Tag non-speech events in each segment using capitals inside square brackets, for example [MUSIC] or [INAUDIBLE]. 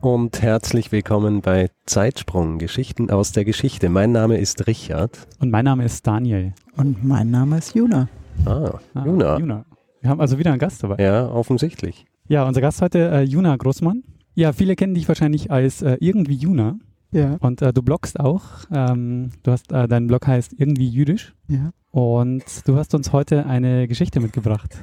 und herzlich willkommen bei Zeitsprung, Geschichten aus der Geschichte. Mein Name ist Richard. Und mein Name ist Daniel. Und mein Name ist Juna. Ah, ah Juna. Juna. Wir haben also wieder einen Gast dabei. Ja, offensichtlich. Ja, unser Gast heute, äh, Juna Großmann. Ja, viele kennen dich wahrscheinlich als äh, irgendwie Juna. Ja. Und äh, du bloggst auch. Ähm, du hast, äh, dein Blog heißt irgendwie jüdisch. Ja. Und du hast uns heute eine Geschichte mitgebracht.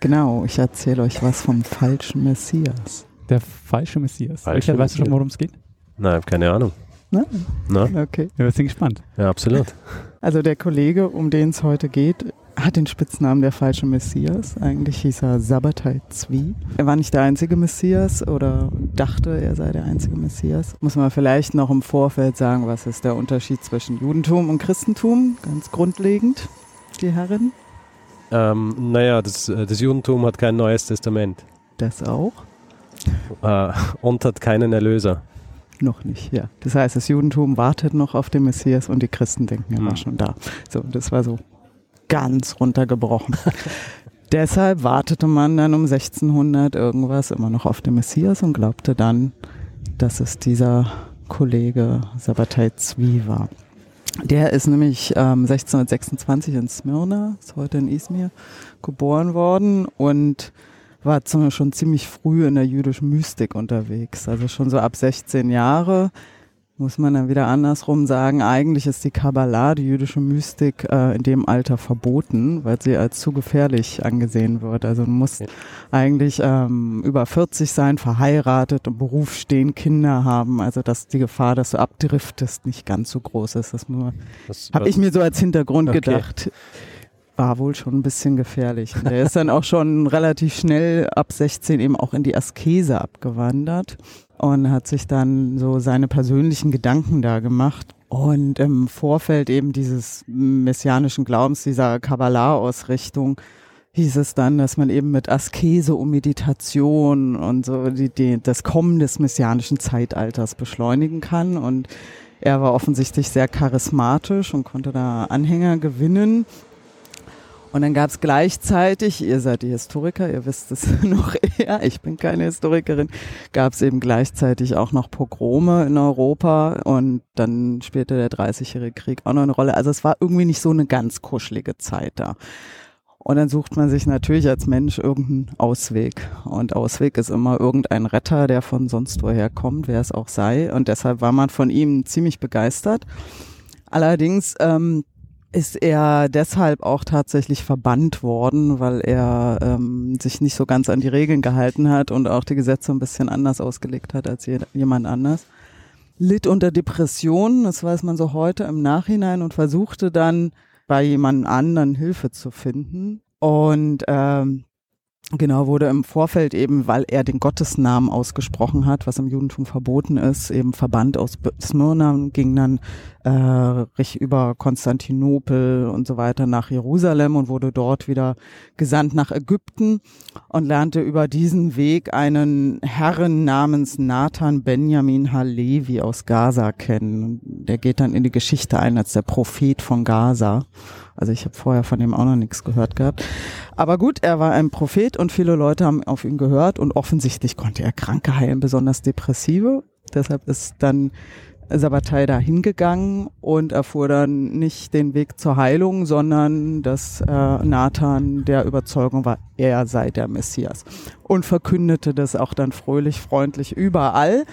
Genau, ich erzähle euch was vom falschen Messias. Der falsche Messias. Falsche Richard, weißt du schon, worum es geht? Nein, keine Ahnung. Na? Na? Okay. Ja, wir sind gespannt. Ja, absolut. [LAUGHS] Also der Kollege, um den es heute geht, hat den Spitznamen der falsche Messias. Eigentlich hieß er Sabbatai Zwi. Er war nicht der einzige Messias oder dachte, er sei der einzige Messias. Muss man vielleicht noch im Vorfeld sagen, was ist der Unterschied zwischen Judentum und Christentum? Ganz grundlegend, die Herren. Ähm, naja, das, äh, das Judentum hat kein neues Testament. Das auch. Äh, und hat keinen Erlöser. Noch nicht, ja. Das heißt, das Judentum wartet noch auf den Messias und die Christen denken, er war hm. schon da. So, das war so ganz runtergebrochen. [LAUGHS] Deshalb wartete man dann um 1600 irgendwas immer noch auf den Messias und glaubte dann, dass es dieser Kollege Sabbatai Zwi war. Der ist nämlich ähm, 1626 in Smyrna, ist heute in Izmir, geboren worden und war schon ziemlich früh in der jüdischen Mystik unterwegs. Also schon so ab 16 Jahre muss man dann wieder andersrum sagen, eigentlich ist die Kabbalah, die jüdische Mystik, äh, in dem Alter verboten, weil sie als zu gefährlich angesehen wird. Also man muss ja. eigentlich ähm, über 40 sein, verheiratet, im Beruf stehen, Kinder haben. Also dass die Gefahr, dass du abdriftest, nicht ganz so groß ist. Das, das habe ich mir so als Hintergrund okay. gedacht war wohl schon ein bisschen gefährlich. Und er ist dann auch schon relativ schnell ab 16 eben auch in die Askese abgewandert und hat sich dann so seine persönlichen Gedanken da gemacht. Und im Vorfeld eben dieses messianischen Glaubens, dieser Kabbalah-Ausrichtung, hieß es dann, dass man eben mit Askese und Meditation und so die, die, das Kommen des messianischen Zeitalters beschleunigen kann. Und er war offensichtlich sehr charismatisch und konnte da Anhänger gewinnen. Und dann gab es gleichzeitig, ihr seid die Historiker, ihr wisst es [LAUGHS] noch eher, ich bin keine Historikerin, gab es eben gleichzeitig auch noch Pogrome in Europa und dann spielte der Dreißigjährige Krieg auch noch eine Rolle. Also es war irgendwie nicht so eine ganz kuschelige Zeit da. Und dann sucht man sich natürlich als Mensch irgendeinen Ausweg. Und Ausweg ist immer irgendein Retter, der von sonst woher kommt, wer es auch sei. Und deshalb war man von ihm ziemlich begeistert. Allerdings ähm, ist er deshalb auch tatsächlich verbannt worden, weil er ähm, sich nicht so ganz an die Regeln gehalten hat und auch die Gesetze ein bisschen anders ausgelegt hat als jemand anders. Litt unter Depressionen, das weiß man so heute im Nachhinein und versuchte dann bei jemand anderen Hilfe zu finden. Und ähm, Genau, wurde im Vorfeld eben, weil er den Gottesnamen ausgesprochen hat, was im Judentum verboten ist, eben verbannt aus Smyrna, ging dann äh, über Konstantinopel und so weiter nach Jerusalem und wurde dort wieder gesandt nach Ägypten und lernte über diesen Weg einen Herren namens Nathan Benjamin Halevi aus Gaza kennen. Der geht dann in die Geschichte ein als der Prophet von Gaza. Also ich habe vorher von ihm auch noch nichts gehört gehabt. Aber gut, er war ein Prophet und viele Leute haben auf ihn gehört und offensichtlich konnte er Kranke heilen, besonders Depressive. Deshalb ist dann Sabbatai da hingegangen und erfuhr dann nicht den Weg zur Heilung, sondern dass äh, Nathan der Überzeugung war, er sei der Messias und verkündete das auch dann fröhlich, freundlich überall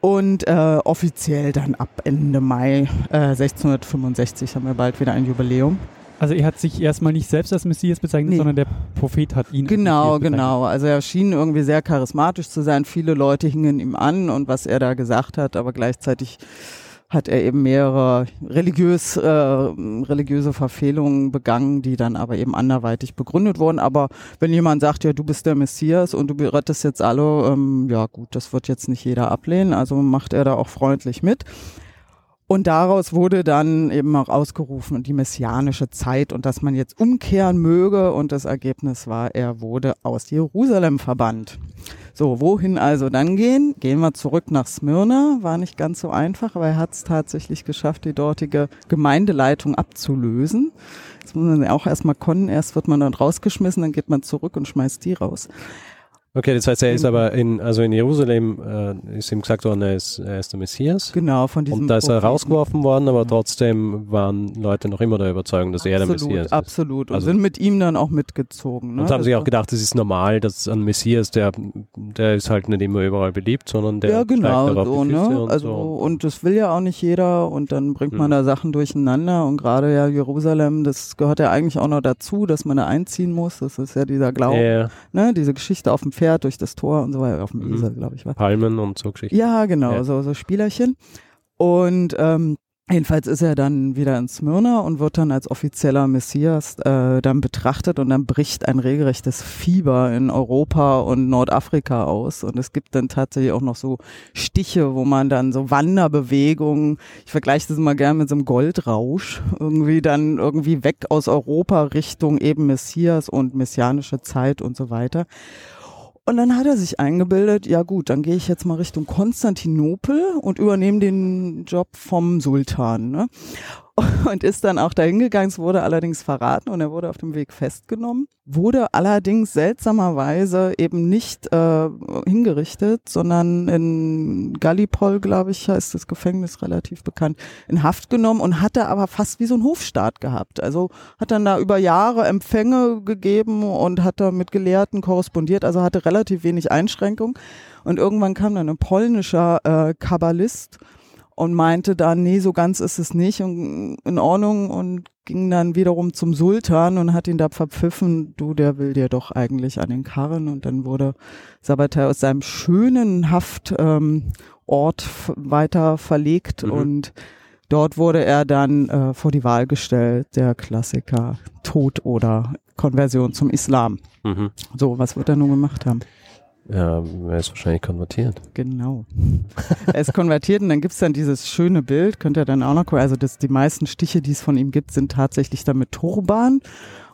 und äh, offiziell dann ab Ende Mai äh, 1665 haben wir bald wieder ein Jubiläum. Also er hat sich erstmal nicht selbst als Messias bezeichnet, nee. sondern der Prophet hat ihn. Genau, genau. Also er schien irgendwie sehr charismatisch zu sein. Viele Leute hingen ihm an und was er da gesagt hat, aber gleichzeitig hat er eben mehrere religiös, äh, religiöse Verfehlungen begangen, die dann aber eben anderweitig begründet wurden. Aber wenn jemand sagt, ja, du bist der Messias und du rettest jetzt alle, ähm, ja gut, das wird jetzt nicht jeder ablehnen, also macht er da auch freundlich mit. Und daraus wurde dann eben auch ausgerufen die messianische Zeit und dass man jetzt umkehren möge. Und das Ergebnis war, er wurde aus Jerusalem verbannt. So, wohin also dann gehen? Gehen wir zurück nach Smyrna. War nicht ganz so einfach, aber er hat es tatsächlich geschafft, die dortige Gemeindeleitung abzulösen. Das muss man auch erstmal können. Erst wird man dann rausgeschmissen, dann geht man zurück und schmeißt die raus. Okay, das heißt, er ist aber in, also in Jerusalem, äh, ist ihm gesagt worden, er ist, er ist der Messias. Genau, von diesem Und da ist er rausgeworfen worden, aber trotzdem waren Leute noch immer der Überzeugung, dass er der absolut, Messias ist. Absolut. Und Also- sind mit ihm dann auch mitgezogen. Ne? Und haben sich auch gedacht, es ist normal, dass ein Messias, der, der ist halt nicht immer überall beliebt, sondern der ja, genau, darauf so, die Füße ne? und Also, so. und das will ja auch nicht jeder und dann bringt man Mhm. da Sachen durcheinander und gerade ja Jerusalem, das gehört ja eigentlich auch noch dazu, dass man da einziehen muss. Das ist ja dieser Glaube, Ja, ne? Diese Geschichte auf dem Pferd durch das Tor und so weiter, auf dem Mhm. Esel, glaube ich, war. Palmen und so Geschichten. Ja, genau, Ja. So, so Spielerchen. Und ähm, jedenfalls ist er dann wieder in Smyrna und wird dann als offizieller Messias äh, dann betrachtet und dann bricht ein regelrechtes Fieber in Europa und Nordafrika aus. Und es gibt dann tatsächlich auch noch so Stiche, wo man dann so Wanderbewegungen, ich vergleiche das immer gerne mit so einem Goldrausch, irgendwie dann irgendwie weg aus Europa Richtung eben Messias und messianische Zeit und so weiter. Und dann hat er sich eingebildet, ja gut, dann gehe ich jetzt mal Richtung Konstantinopel und übernehme den Job vom Sultan. Ne? Und ist dann auch dahin gegangen, es wurde allerdings verraten und er wurde auf dem Weg festgenommen, wurde allerdings seltsamerweise eben nicht äh, hingerichtet, sondern in Gallipol, glaube ich, heißt das Gefängnis relativ bekannt, in Haft genommen und hatte aber fast wie so ein Hofstaat gehabt. Also hat dann da über Jahre Empfänge gegeben und hat da mit Gelehrten korrespondiert, also hatte relativ wenig Einschränkung. Und irgendwann kam dann ein polnischer äh, Kabbalist und meinte dann, nee, so ganz ist es nicht und in Ordnung und ging dann wiederum zum Sultan und hat ihn da verpfiffen, du, der will dir doch eigentlich an den Karren und dann wurde Sabbatai aus seinem schönen Haftort ähm, Ort weiter verlegt Mhm. und dort wurde er dann äh, vor die Wahl gestellt, der Klassiker Tod oder Konversion zum Islam. Mhm. So, was wird er nun gemacht haben? Ja, er ist wahrscheinlich konvertiert. Genau. [LAUGHS] er ist konvertiert und dann gibt's dann dieses schöne Bild, könnt ihr dann auch noch gucken. Also das, die meisten Stiche, die es von ihm gibt, sind tatsächlich dann mit Turban.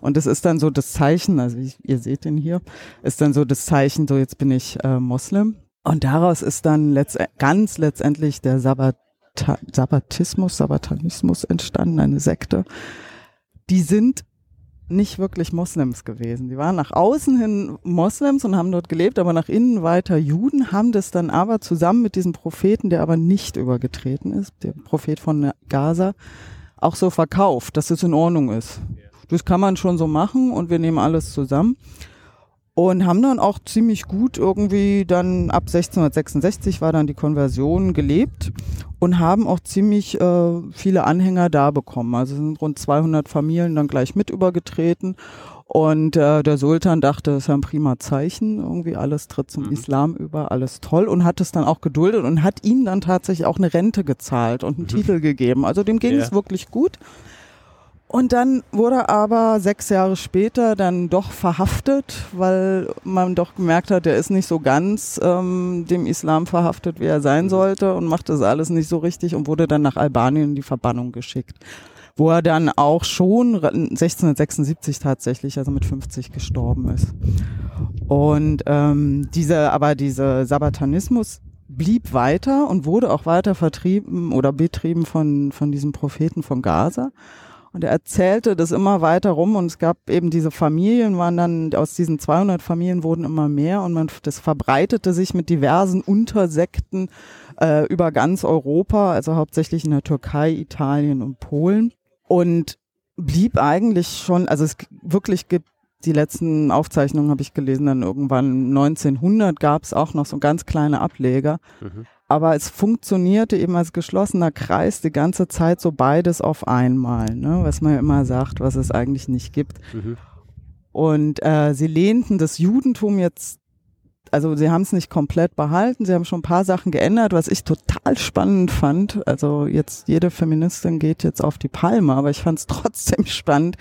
Und das ist dann so das Zeichen, also ich, ihr seht den hier, ist dann so das Zeichen, so jetzt bin ich äh, Moslem. Und daraus ist dann letzt, ganz letztendlich der Sabbata, Sabbatismus, Sabbatanismus entstanden, eine Sekte. Die sind nicht wirklich Moslems gewesen. Die waren nach außen hin Moslems und haben dort gelebt, aber nach innen weiter Juden, haben das dann aber zusammen mit diesem Propheten, der aber nicht übergetreten ist, der Prophet von Gaza, auch so verkauft, dass es in Ordnung ist. Das kann man schon so machen und wir nehmen alles zusammen. Und haben dann auch ziemlich gut irgendwie dann ab 1666 war dann die Konversion gelebt und haben auch ziemlich äh, viele Anhänger da bekommen. Also sind rund 200 Familien dann gleich mit übergetreten. Und äh, der Sultan dachte, das ist ja ein prima Zeichen, irgendwie alles tritt zum Mhm. Islam über, alles toll und hat es dann auch geduldet und hat ihm dann tatsächlich auch eine Rente gezahlt und einen Mhm. Titel gegeben. Also dem ging Ja. es wirklich gut. Und dann wurde er aber sechs Jahre später dann doch verhaftet, weil man doch gemerkt hat, er ist nicht so ganz ähm, dem Islam verhaftet, wie er sein Mhm. sollte und macht das alles nicht so richtig und wurde dann nach Albanien in die Verbannung geschickt. Wo er dann auch schon re- 1676 tatsächlich, also mit 50 gestorben ist. Und ähm, diese, aber dieser Sabbatanismus blieb weiter und wurde auch weiter vertrieben oder betrieben von, von diesem Propheten von Gaza. Und er erzählte das immer weiter rum und es gab eben diese Familien, waren dann, aus diesen 200 Familien wurden immer mehr und man, das verbreitete sich mit diversen Untersekten äh, über ganz Europa, also hauptsächlich in der Türkei, Italien und Polen. Und blieb eigentlich schon, also es wirklich gibt die letzten Aufzeichnungen habe ich gelesen, dann irgendwann 1900 gab es auch noch so ganz kleine Ableger. Mhm. Aber es funktionierte eben als geschlossener Kreis die ganze Zeit so beides auf einmal, ne? was man ja immer sagt, was es eigentlich nicht gibt. Mhm. Und äh, sie lehnten das Judentum jetzt also sie haben es nicht komplett behalten, sie haben schon ein paar Sachen geändert, was ich total spannend fand. Also jetzt jede Feministin geht jetzt auf die Palme, aber ich fand es [LAUGHS] trotzdem spannend.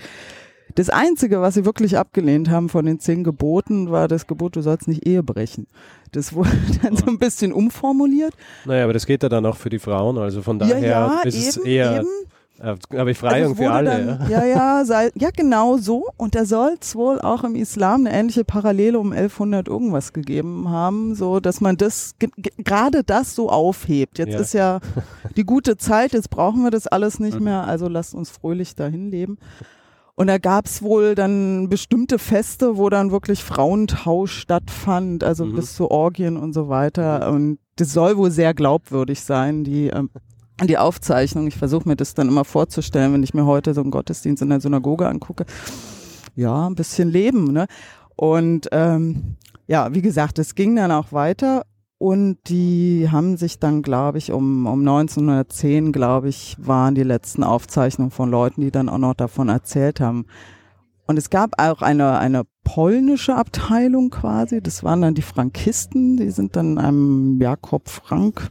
Das Einzige, was sie wirklich abgelehnt haben von den zehn Geboten, war das Gebot, du sollst nicht Ehe brechen. Das wurde [LAUGHS] dann so ein bisschen umformuliert. Naja, aber das geht ja dann auch für die Frauen, also von daher ja, ja, ist eben, es eher eben. äh, Befreiung Also für alle. Dann, ja. ja, ja, [LAUGHS] sei, ja, genau so. Und da soll es wohl auch im Islam eine ähnliche Parallele um 1100 irgendwas gegeben haben, so dass man das ge- ge- gerade das so aufhebt. Jetzt Ja. ist ja [LAUGHS] die gute Zeit, jetzt brauchen wir das alles nicht Mhm. mehr, also lasst uns fröhlich dahin leben. Und da gab's wohl dann bestimmte Feste, wo dann wirklich Frauentausch stattfand, also Mhm. bis zu Orgien und so weiter. Und das soll wohl sehr glaubwürdig sein, die, ähm, die Aufzeichnung. Ich versuche mir das dann immer vorzustellen, wenn ich mir heute so einen Gottesdienst in der Synagoge angucke. Ja, ein bisschen Leben, ne? Und ähm, ja, wie gesagt, es ging dann auch weiter und die haben sich dann, glaube ich, um, um 1910, glaube ich, waren die letzten Aufzeichnungen von Leuten, die dann auch noch davon erzählt haben. Und es gab auch eine, eine polnische Abteilung quasi, das waren dann die Frankisten, die sind dann einem Jakob Frank,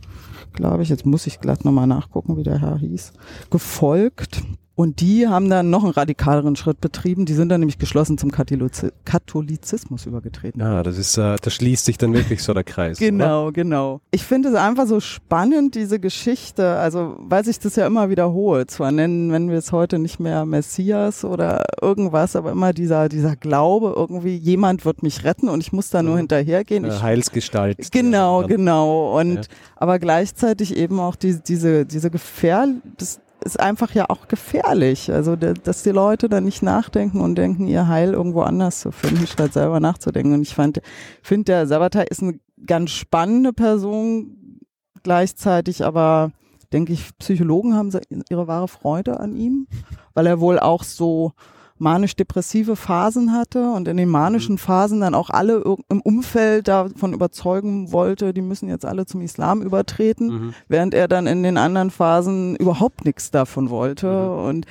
glaube ich, jetzt muss ich glatt nochmal nachgucken, wie der Herr hieß, gefolgt. Und die haben dann noch einen radikaleren Schritt betrieben. Die sind dann nämlich geschlossen zum Katholizi- Katholizismus übergetreten. Ja, das ist, äh, da schließt sich dann wirklich so der Kreis. Oder? Genau, genau. Ich finde es einfach so spannend, diese Geschichte, also weil sich das ja immer wiederholt. Zwar nennen, wenn wir es heute nicht mehr Messias oder irgendwas, aber immer dieser, dieser Glaube, irgendwie jemand wird mich retten und ich muss da nur Mhm. hinterhergehen. Äh, Ich Heilsgestalt. Genau, Ja. genau. Und Ja. aber gleichzeitig eben auch die, diese, diese Gefahr, das ist einfach ja auch gefährlich. Also, da- dass die Leute dann nicht nachdenken und denken, ihr Heil irgendwo anders zu finden, statt selber nachzudenken. Und ich fand, finde, der Sabatai ist eine ganz spannende Person, gleichzeitig aber denke ich, Psychologen haben ihre wahre Freude an ihm, weil er wohl auch so manisch-depressive Phasen hatte und in den manischen Phasen dann auch alle im Umfeld davon überzeugen wollte, die müssen jetzt alle zum Islam übertreten, Mhm. während er dann in den anderen Phasen überhaupt nichts davon wollte Mhm. und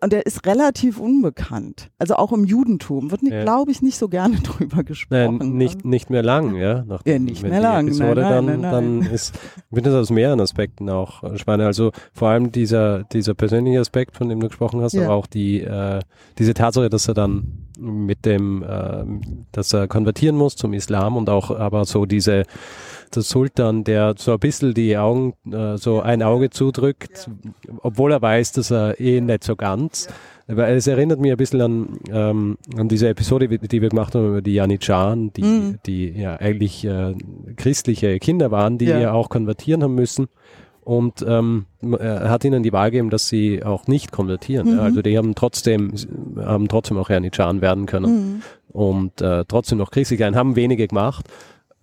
und er ist relativ unbekannt. Also auch im Judentum wird, Ja. glaube ich, nicht so gerne [LAUGHS] drüber gesprochen. Nein, nicht, nicht mehr lang, ja. Nach Ja, nicht mehr lang, Episode nein, dann, nein, nein. dann ist, ich finde das aus mehreren Aspekten auch spannend. Also vor allem dieser, dieser persönliche Aspekt, von dem du gesprochen hast, Ja. aber auch die, äh, diese Tatsache, dass er dann mit dem, äh, dass er konvertieren muss zum Islam und auch aber so diese, der Sultan, der so ein bisschen die Augen, äh, so ein Auge zudrückt, obwohl er weiß, dass er eh nicht so ganz. Aber es erinnert mich ein bisschen an, ähm, an diese Episode, die wir gemacht haben über die Janitscharen, die, Mhm. die ja eigentlich äh, christliche Kinder waren, die Ja. ja auch konvertieren haben müssen. Und ähm, er hat ihnen die Wahl gegeben, dass sie auch nicht konvertieren. Mhm. Also die haben trotzdem, haben trotzdem auch Janitscharen werden können Mhm. und äh, trotzdem noch christlich sein, haben wenige gemacht.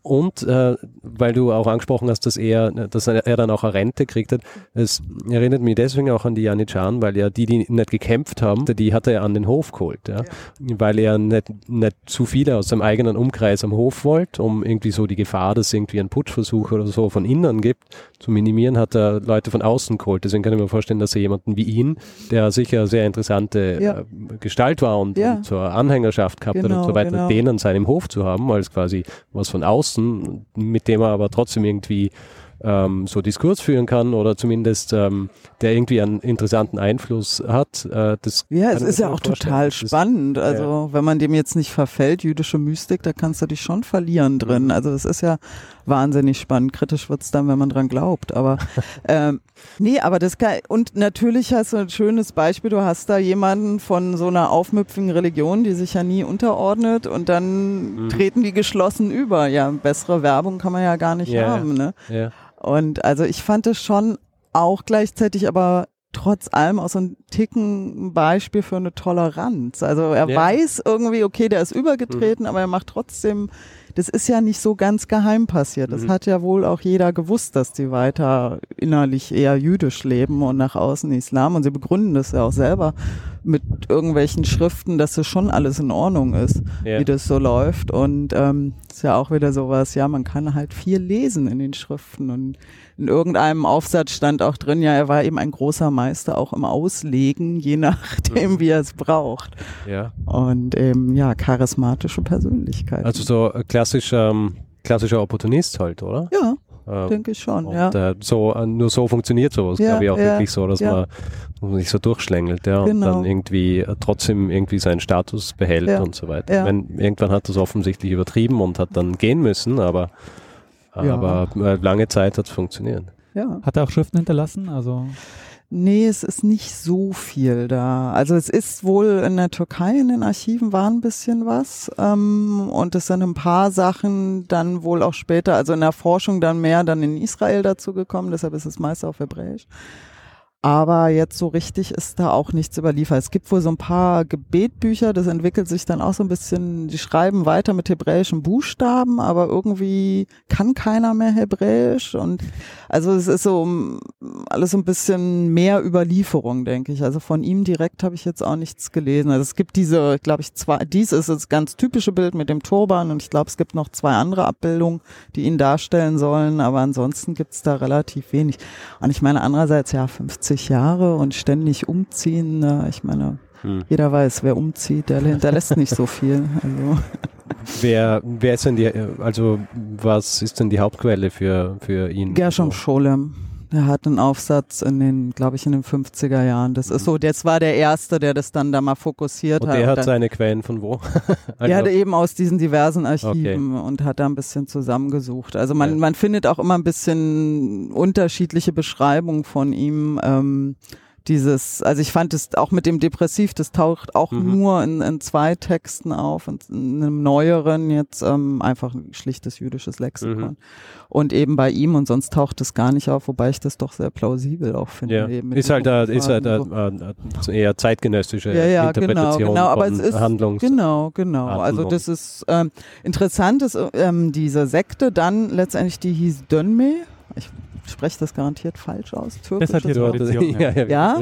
Und äh, weil du auch angesprochen hast, dass er, dass er dann auch eine Rente kriegt hat, es erinnert mich deswegen auch an die Janitscharen, weil ja die, die nicht gekämpft haben, die hat er an den Hof geholt, ja? weil er nicht, nicht zu viele aus seinem eigenen Umkreis am Hof wollte, um irgendwie so die Gefahr, dass es irgendwie ein Putschversuch oder so von innen gibt, zu minimieren, hat er Leute von außen geholt. Deswegen kann ich mir vorstellen, dass er jemanden wie ihn, der sicher sehr interessante Ja. äh, Gestalt war und, Ja. und zur Anhängerschaft gehabt hat Genau, und so weiter, genau. den an seinem Hof zu haben, als quasi was von außen, mit dem er aber trotzdem irgendwie ähm, so Diskurs führen kann oder zumindest ähm, der irgendwie einen interessanten Einfluss hat. Äh, das Ja, es ist ja auch vorstellen. total Das spannend. Also, wenn man dem jetzt nicht verfällt, jüdische Mystik, da kannst du dich schon verlieren drin. Mhm. Also, es ist ja wahnsinnig spannend. Kritisch wird's dann, wenn man dran glaubt. Aber, [LAUGHS] ähm, nee, aber das kann, und natürlich hast du ein schönes Beispiel. Du hast da jemanden von so einer aufmüpfigen Religion, die sich ja nie unterordnet und dann Mhm. treten die geschlossen über. Ja, bessere Werbung kann man ja gar nicht ja. haben, ne? Ja. Und also ich fand es schon auch gleichzeitig aber trotz allem auch so ein Ticken Beispiel für eine Toleranz. Also er Ja. weiß irgendwie, okay, der ist übergetreten, aber er macht trotzdem, das ist ja nicht so ganz geheim passiert. Das Mhm. hat ja wohl auch jeder gewusst, dass die weiter innerlich eher jüdisch leben und nach außen Islam. Und sie begründen das ja auch selber mit irgendwelchen Schriften, dass das schon alles in Ordnung ist Ja. wie das so läuft. Und ähm, ist ja auch wieder sowas, ja, man kann halt viel lesen in den Schriften. Und in irgendeinem Aufsatz stand auch drin, ja, er war eben ein großer Meister auch im Auslegen, je [LAUGHS] nachdem, Mhm. wie er es braucht. ja. Und eben, ja, charismatische Persönlichkeit. Also so äh, klassisch, ähm, klassischer Opportunist halt, oder? Ja, Äh, denke ich schon. und Ja. äh, so, äh, nur so funktioniert sowas, Ja, glaube ich, auch ja, wirklich so, dass ja. man, dass man sich so durchschlängelt, ja, und Genau. dann irgendwie äh, trotzdem irgendwie seinen Status behält Ja, und so weiter. ja. Ich mein, irgendwann hat das offensichtlich übertrieben und hat dann gehen müssen, aber, aber äh, lange Zeit hat es funktioniert. ja. Hat er auch Schriften hinterlassen? Also Nee, es ist nicht so viel da. Also es ist wohl in der Türkei in den Archiven war ein bisschen was ähm, und es sind ein paar Sachen dann wohl auch später, also in der Forschung dann mehr dann in Israel dazu gekommen, deshalb ist es meist auf Hebräisch. Aber jetzt so richtig ist da auch nichts überliefert. Es gibt wohl so ein paar Gebetbücher, das entwickelt sich dann auch so ein bisschen, die schreiben weiter mit hebräischen Buchstaben, aber irgendwie kann keiner mehr Hebräisch und also es ist so alles so ein bisschen mehr Überlieferung, denke ich. Also von ihm direkt habe ich jetzt auch nichts gelesen. Also es gibt diese, glaube ich, zwei, dies ist das ganz typische Bild mit dem Turban und ich glaube, es gibt noch zwei andere Abbildungen, die ihn darstellen sollen, aber ansonsten gibt es da relativ wenig. Und ich meine, andererseits, ja, 50 Jahre und ständig umziehen, äh, ich meine, Hm. jeder weiß, wer umzieht, der hinterlässt nicht so viel. [LAUGHS] Also. Wer, wer ist denn die, also was ist denn die Hauptquelle für, für ihn? Gershom Also, Scholem. Der hat einen Aufsatz in den, glaube ich, in den 50er Jahren. Das ist so, das war der Erste, der das dann da mal fokussiert und hat. der Und hat dann, seine Quellen von wo? [LAUGHS] Also, der hatte eben aus diesen diversen Archiven und hat da ein bisschen zusammengesucht. Also man, Ja. man findet auch immer ein bisschen unterschiedliche Beschreibungen von ihm. Ähm, dieses, also ich fand es auch mit dem Depressiv, das taucht auch Mhm. nur in, in zwei Texten auf, in, in einem neueren jetzt ähm, einfach ein schlichtes jüdisches Lexikon. Mhm. Und eben bei ihm und sonst taucht es gar nicht auf, wobei ich das doch sehr plausibel auch finde. ja. Ist halt, äh, ist halt äh, Fragen so. äh, eher zeitgenössische Ja, ja, genau, Interpretation genau, aber von es ist- Handlungs Genau, genau. Also Handlung. das ist ähm, interessant, ist ähm, diese Sekte dann letztendlich, die hieß Dönme. Ich spreche das garantiert falsch aus. Das hat hier Wort. Tradition, ja. Ja?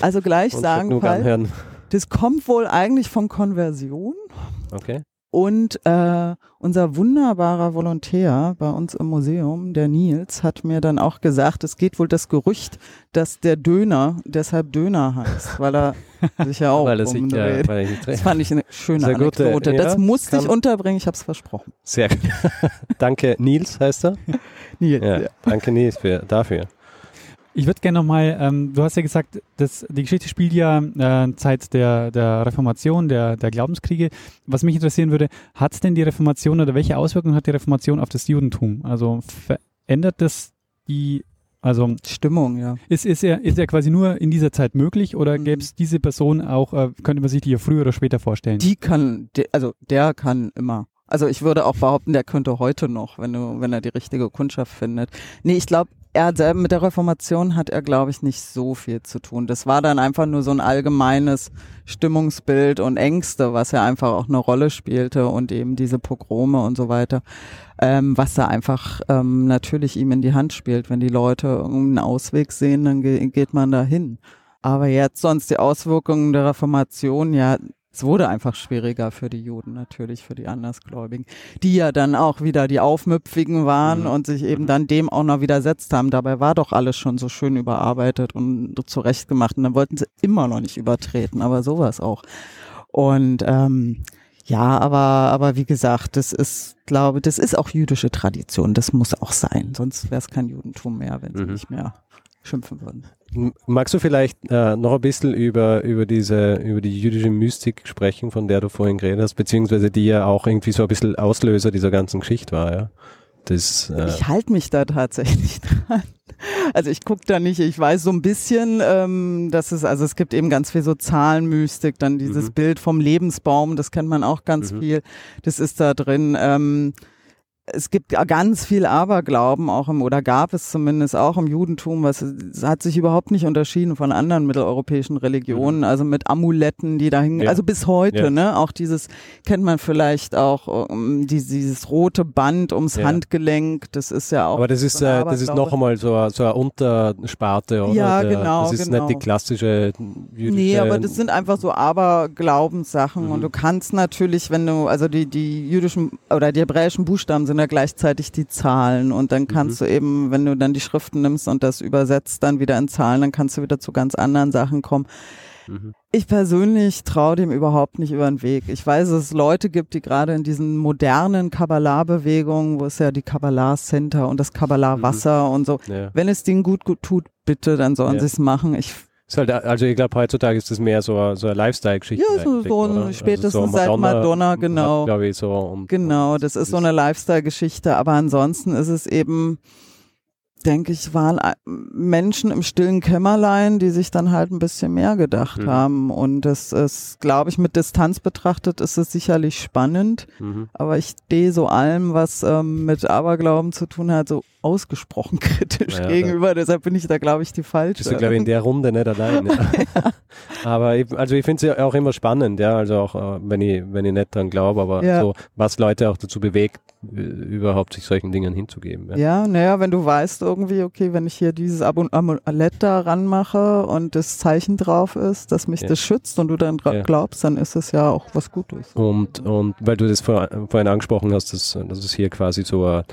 Also gleich sagen, anhören. das kommt wohl eigentlich von Konversion. Okay. Und äh, unser wunderbarer Volontär bei uns im Museum, der Nils, hat mir dann auch gesagt, es geht wohl das Gerücht, dass der Döner deshalb Döner heißt, weil er [LAUGHS] sich ja auch weil er sich, ja, weil nicht Das fand ich eine schöne Sehr gute, Anekdote. das ja, musste ich unterbringen, ich habe es versprochen. Sehr gut. [LAUGHS] Danke, Nils heißt er. [LAUGHS] Nils, Ja, ja. Danke, Nils, für, dafür. Ich würde gerne nochmal, ähm, du hast ja gesagt, dass die Geschichte spielt ja äh, Zeit der, der Reformation, der, der Glaubenskriege. Was mich interessieren würde, hat denn die Reformation oder welche Auswirkungen hat die Reformation auf das Judentum? Also verändert das die, also Stimmung, ja. ist, ist, er, ist er quasi nur in dieser Zeit möglich oder Mhm. gäbe es diese Person auch, äh, könnte man sich die ja früher oder später vorstellen? Die kann, de, also der kann immer. Also ich würde auch behaupten, der könnte heute noch, wenn du, wenn er die richtige Kundschaft findet. Nee, ich glaube, er mit der Reformation hat er, glaube ich, nicht so viel zu tun. Das war dann einfach nur so ein allgemeines Stimmungsbild und Ängste, was ja einfach auch eine Rolle spielte und eben diese Pogrome und so weiter, ähm, was da einfach ähm, natürlich ihm in die Hand spielt. Wenn die Leute irgendeinen Ausweg sehen, dann ge geht man da hin. Aber jetzt sonst die Auswirkungen der Reformation, ja, es wurde einfach schwieriger für die Juden, natürlich für die Andersgläubigen, die ja dann auch wieder die Aufmüpfigen waren Mhm. und sich eben dann dem auch noch widersetzt haben. Dabei war doch alles schon so schön überarbeitet und zurechtgemacht und dann wollten sie immer noch nicht übertreten, aber sowas auch. Und ähm, ja, aber, aber wie gesagt, das ist, glaube, das ist auch jüdische Tradition, das muss auch sein, sonst wäre es kein Judentum mehr, wenn sie Mhm. nicht mehr schimpfen würden. Magst du vielleicht äh, noch ein bisschen über, über diese, über die jüdische Mystik sprechen, von der du vorhin geredet hast, beziehungsweise die ja auch irgendwie so ein bisschen Auslöser dieser ganzen Geschichte war, ja? Das, äh, Ich halte mich da tatsächlich [LAUGHS] dran. Also ich gucke da nicht, ich weiß so ein bisschen, ähm, dass es, also es gibt eben ganz viel so Zahlenmystik, dann dieses Mhm. Bild vom Lebensbaum, das kennt man auch ganz Mhm. viel, das ist da drin. Ähm, es gibt ganz viel Aberglauben auch im, oder gab es zumindest auch im Judentum, was hat sich überhaupt nicht unterschieden von anderen mitteleuropäischen Religionen, also mit Amuletten, die da hingen, Mhm. Ja. also bis heute, Ja. ne, auch dieses, kennt man vielleicht auch, ähm, die, dieses rote Band ums Ja. Handgelenk, das ist ja auch. aber das ist, so äh, das ist noch einmal so, eine- so eine Untersparte, oder? Ja, Der- genau, Das ist genau. nicht die klassische jüdische. Nee, aber das sind einfach so Aberglaubenssachen Mhm. und du kannst natürlich, wenn du, also die, die jüdischen oder die hebräischen Buchstaben sind sind ja gleichzeitig die Zahlen und dann kannst mhm. du eben, wenn du dann die Schriften nimmst und das übersetzt dann wieder in Zahlen, dann kannst du wieder zu ganz anderen Sachen kommen. Mhm. Ich persönlich traue dem überhaupt nicht über den Weg. Ich weiß, dass es Leute gibt, die gerade in diesen modernen Kabbalah-Bewegungen, wo es ja die Kabbalah-Center und das Kabbalah-Wasser mhm. und so, ja. wenn es denen gut, gut tut, bitte, dann sollen ja. sie es machen. Ich Halt, also ich glaube, heutzutage ist das mehr so, so eine Lifestyle-Geschichte. Ja, so, so ein, also spätestens also so seit Madonna, genau. Glaube ich, so. Und, genau, das ist so eine Lifestyle-Geschichte, aber ansonsten ist es eben denke ich, waren Menschen im stillen Kämmerlein, die sich dann halt ein bisschen mehr gedacht mhm. haben. Und das ist, glaube ich, mit Distanz betrachtet ist es sicherlich spannend. Mhm. Aber ich stehe so allem, was ähm, mit Aberglauben zu tun hat, so ausgesprochen [LAUGHS] kritisch ja, gegenüber. Deshalb bin ich da, glaube ich, die falsche. Bist du, glaube ich, in der Runde nicht allein. Ja. ja. Aber ich, also ich finde es ja auch immer spannend, ja, also auch äh, wenn ich, wenn ich nicht dran glaube, aber so, was Leute auch dazu bewegt, überhaupt sich solchen Dingen hinzugeben. Ja, ja naja, wenn du weißt irgendwie, okay, wenn ich hier dieses Amulett da ranmache und das Zeichen drauf ist, dass mich das schützt und du dann glaubst, dann ist es ja auch was Gutes. Und, und weil du das vor, vorhin angesprochen hast, dass, dass es hier quasi so eine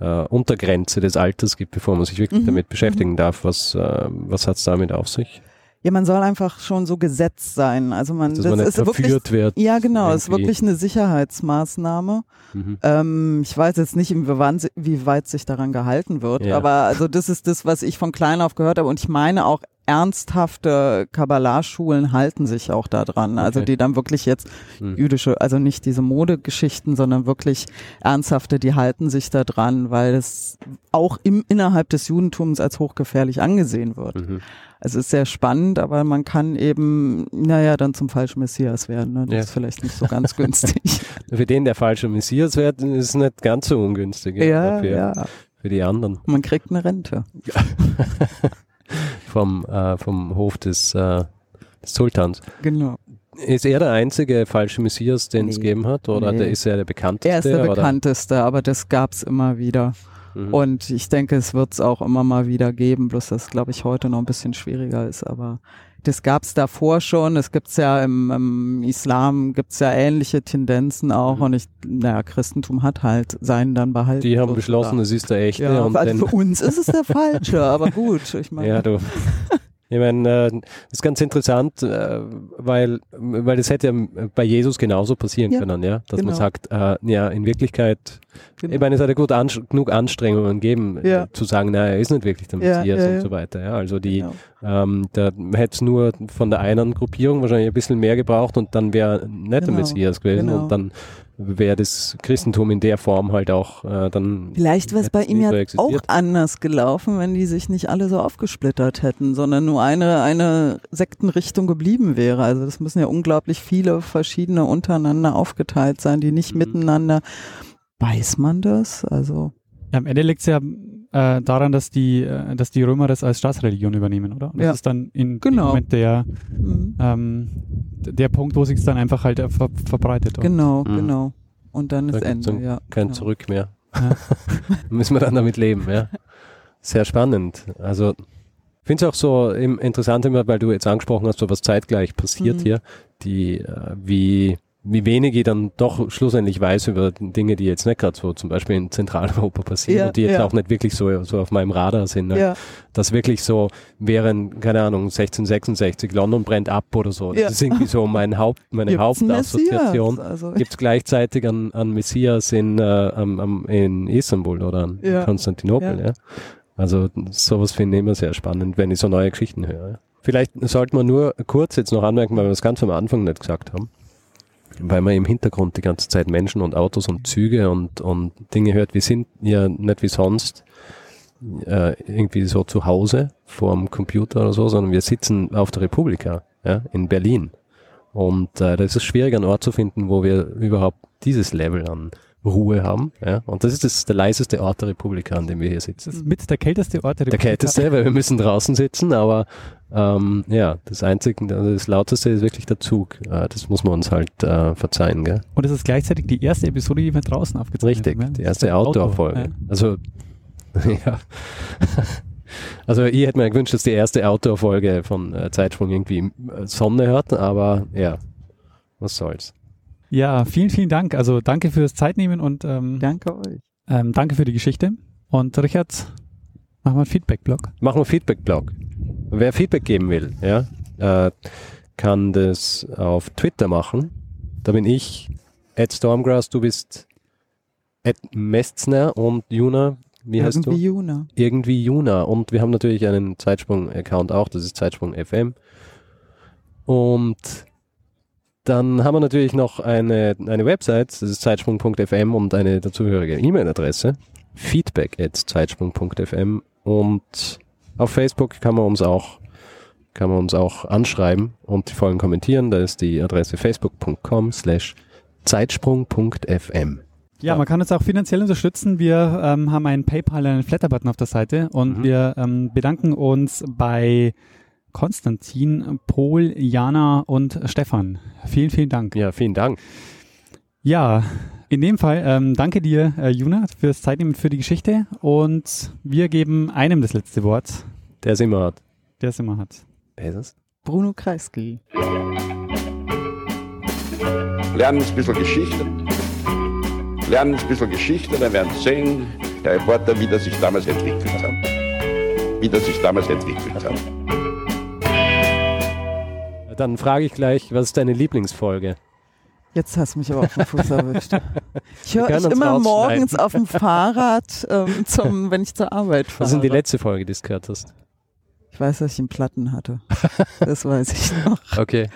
äh, Untergrenze des Alters gibt, bevor man sich wirklich mhm. damit beschäftigen mhm. darf, was, äh, was hat es damit auf sich? Ja, man soll einfach schon so gesetzt sein. Also man, Dass das man ist wirklich, wird. Ja, genau, es ist wirklich eine Sicherheitsmaßnahme. Mhm. Ähm, ich weiß jetzt nicht, wie weit sich daran gehalten wird, ja. aber also das ist das, was ich von klein auf gehört habe und ich meine auch ernsthafte Kabbalah-Schulen halten sich auch daran. Also okay. die dann wirklich jetzt mhm. jüdische, also nicht diese Modegeschichten, sondern wirklich ernsthafte, die halten sich da dran, weil es auch im, innerhalb des Judentums als hochgefährlich angesehen wird. Mhm. Also es ist sehr spannend, aber man kann eben, naja, dann zum falschen Messias werden. Ne? Das ja. ist vielleicht nicht so ganz günstig. [LAUGHS] für den der falsche Messias wird, ist nicht ganz so ungünstig. Ja, für, ja. für die anderen. Man kriegt eine Rente. [LAUGHS] vom, äh, vom Hof des, äh, des Sultans. Genau. Ist er der einzige falsche Messias, den nee. es gegeben hat? Oder nee. der, ist er der bekannteste? Er ist der oder? bekannteste, aber das gab es immer wieder. Mhm. Und ich denke, es wird es auch immer mal wieder geben, bloß dass, glaube ich, heute noch ein bisschen schwieriger ist. Aber das gab es davor schon. Es gibt es ja im, im Islam, gibt es ja ähnliche Tendenzen auch. Mhm. Und ich, naja, Christentum hat halt seinen dann behalten. Die haben beschlossen, es ist der echte. Ja, also für uns ist es der falsche, aber gut. Ich [LAUGHS] meine. Ja, du. Ich meine, äh, das ist ganz interessant, äh, weil, weil das hätte ja bei Jesus genauso passieren ja, können, ja, dass genau. man sagt, äh, ja, in Wirklichkeit, genau. ich meine, es hat ja gut an, genug Anstrengungen gegeben, ja. zu sagen, naja, er ist nicht wirklich der Messias und so weiter, ja, also die, genau. ähm, da hätte es nur von der einen Gruppierung wahrscheinlich ein bisschen mehr gebraucht und dann wäre nicht der genau. Messias gewesen genau. und dann wäre das Christentum in der Form halt auch äh, dann. Vielleicht wäre es bei ihm ja so auch anders gelaufen, wenn die sich nicht alle so aufgesplittert hätten, sondern nur eine, eine Sektenrichtung geblieben wäre. Also das müssen ja unglaublich viele verschiedene untereinander aufgeteilt sein, die nicht mhm. miteinander. Weiß man das? Also. Am Ende liegt es ja äh, daran, dass die, äh, dass die Römer das als Staatsreligion übernehmen, oder? Und das ja. ist dann in genau. Moment der, mhm. ähm, der Punkt, wo sich es dann einfach halt äh, ver verbreitet. Genau, mhm. genau. Und dann da ist Ende, dann ja. Kein genau. Zurück mehr. Ja. [LAUGHS] Müssen wir dann damit leben, ja. Sehr spannend. Also, ich finde es auch so interessant immer, weil du jetzt angesprochen hast, so was zeitgleich passiert mhm. hier, die, äh, wie, wie wenig ich dann doch schlussendlich weiß über Dinge, die jetzt nicht gerade so zum Beispiel in Zentraleuropa passieren ja, und die jetzt ja. auch nicht wirklich so, so auf meinem Radar sind. Ne? Ja. Das wirklich so während, keine Ahnung, 1666, London brennt ab oder so. Das ist irgendwie so mein Haupt, meine Gibt's Hauptassoziation. Also. Gibt es gleichzeitig an, an Messias in, äh, am, in Istanbul oder an Konstantinopel. Ja. Also sowas finde ich immer sehr spannend, wenn ich so neue Geschichten höre. Vielleicht sollte man nur kurz jetzt noch anmerken, weil wir das ganz am Anfang nicht gesagt haben weil man im Hintergrund die ganze Zeit Menschen und Autos und Züge und, und Dinge hört. Wir sind ja nicht wie sonst äh, irgendwie so zu Hause vorm Computer oder so, sondern wir sitzen auf der Republika ja, in Berlin. Und äh, da ist es schwierig, einen Ort zu finden, wo wir überhaupt dieses Level an Ruhe haben. Ja? Und das ist das, der leiseste Ort der Republik, an dem wir hier sitzen. Das ist mit der kälteste Ort der Republik. Der kälteste, weil wir müssen draußen sitzen, aber ähm, ja, das einzige, also das lauteste ist wirklich der Zug. Äh, das muss man uns halt äh, verzeihen. Gell? Und das ist gleichzeitig die erste Episode, die wir draußen aufgezeichnet Richtig, haben. Richtig, die erste Outdoor-Folge. Ja. Also, [LAUGHS] ja. Also ich hätte mir gewünscht, dass die erste Outdoor-Folge von äh, Zeitsprung irgendwie äh, Sonne hört, aber ja, was soll's. Ja, vielen, vielen Dank. Also danke fürs Zeitnehmen und ähm, danke euch. Ähm, danke für die Geschichte. Und Richard, machen wir einen Feedback-Blog. Machen wir Feedback-Blog. Wer Feedback geben will, ja, äh, kann das auf Twitter machen. Da bin ich at Stormgrass, du bist at Mestzner und Juna, wie heißt du? Irgendwie Juna. Irgendwie Juna. Und wir haben natürlich einen Zeitsprung-Account auch, das ist Zeitsprung FM. Und dann haben wir natürlich noch eine, eine Website, das ist zeitsprung.fm und eine dazugehörige E-Mail-Adresse, feedback at zeitsprung.fm und auf Facebook kann man uns auch kann man uns auch anschreiben und die Folgen kommentieren. Da ist die Adresse facebook.com slash zeitsprung.fm. Ja, man kann uns auch finanziell unterstützen. Wir ähm, haben einen PayPal, einen Flatter-Button auf der Seite und Mhm. wir ähm, bedanken uns bei Konstantin, Paul, Jana und Stefan. Vielen, vielen Dank. Ja, vielen Dank. Ja, in dem Fall ähm, danke dir, äh, Juna, fürs Zeitnehmen für die Geschichte und wir geben einem das letzte Wort, Der ist immer hat. der es immer hat. Wer ist es? Bruno Kreisky. Lernen ein bisschen Geschichte. Lernen ein bisschen Geschichte, dann werden Sie sehen, der Reporter, wie das sich damals entwickelt hat. Wie das sich damals entwickelt hat. Dann frage ich gleich, was ist deine Lieblingsfolge? Jetzt hast du mich aber auf den Fuß erwischt. Ich höre euch immer morgens auf dem Fahrrad, ähm, zum, [LAUGHS] wenn ich zur Arbeit fahre. Was ist denn die letzte Folge, die du gehört hast? Ich weiß, dass ich einen Platten hatte. Das weiß ich noch. Okay.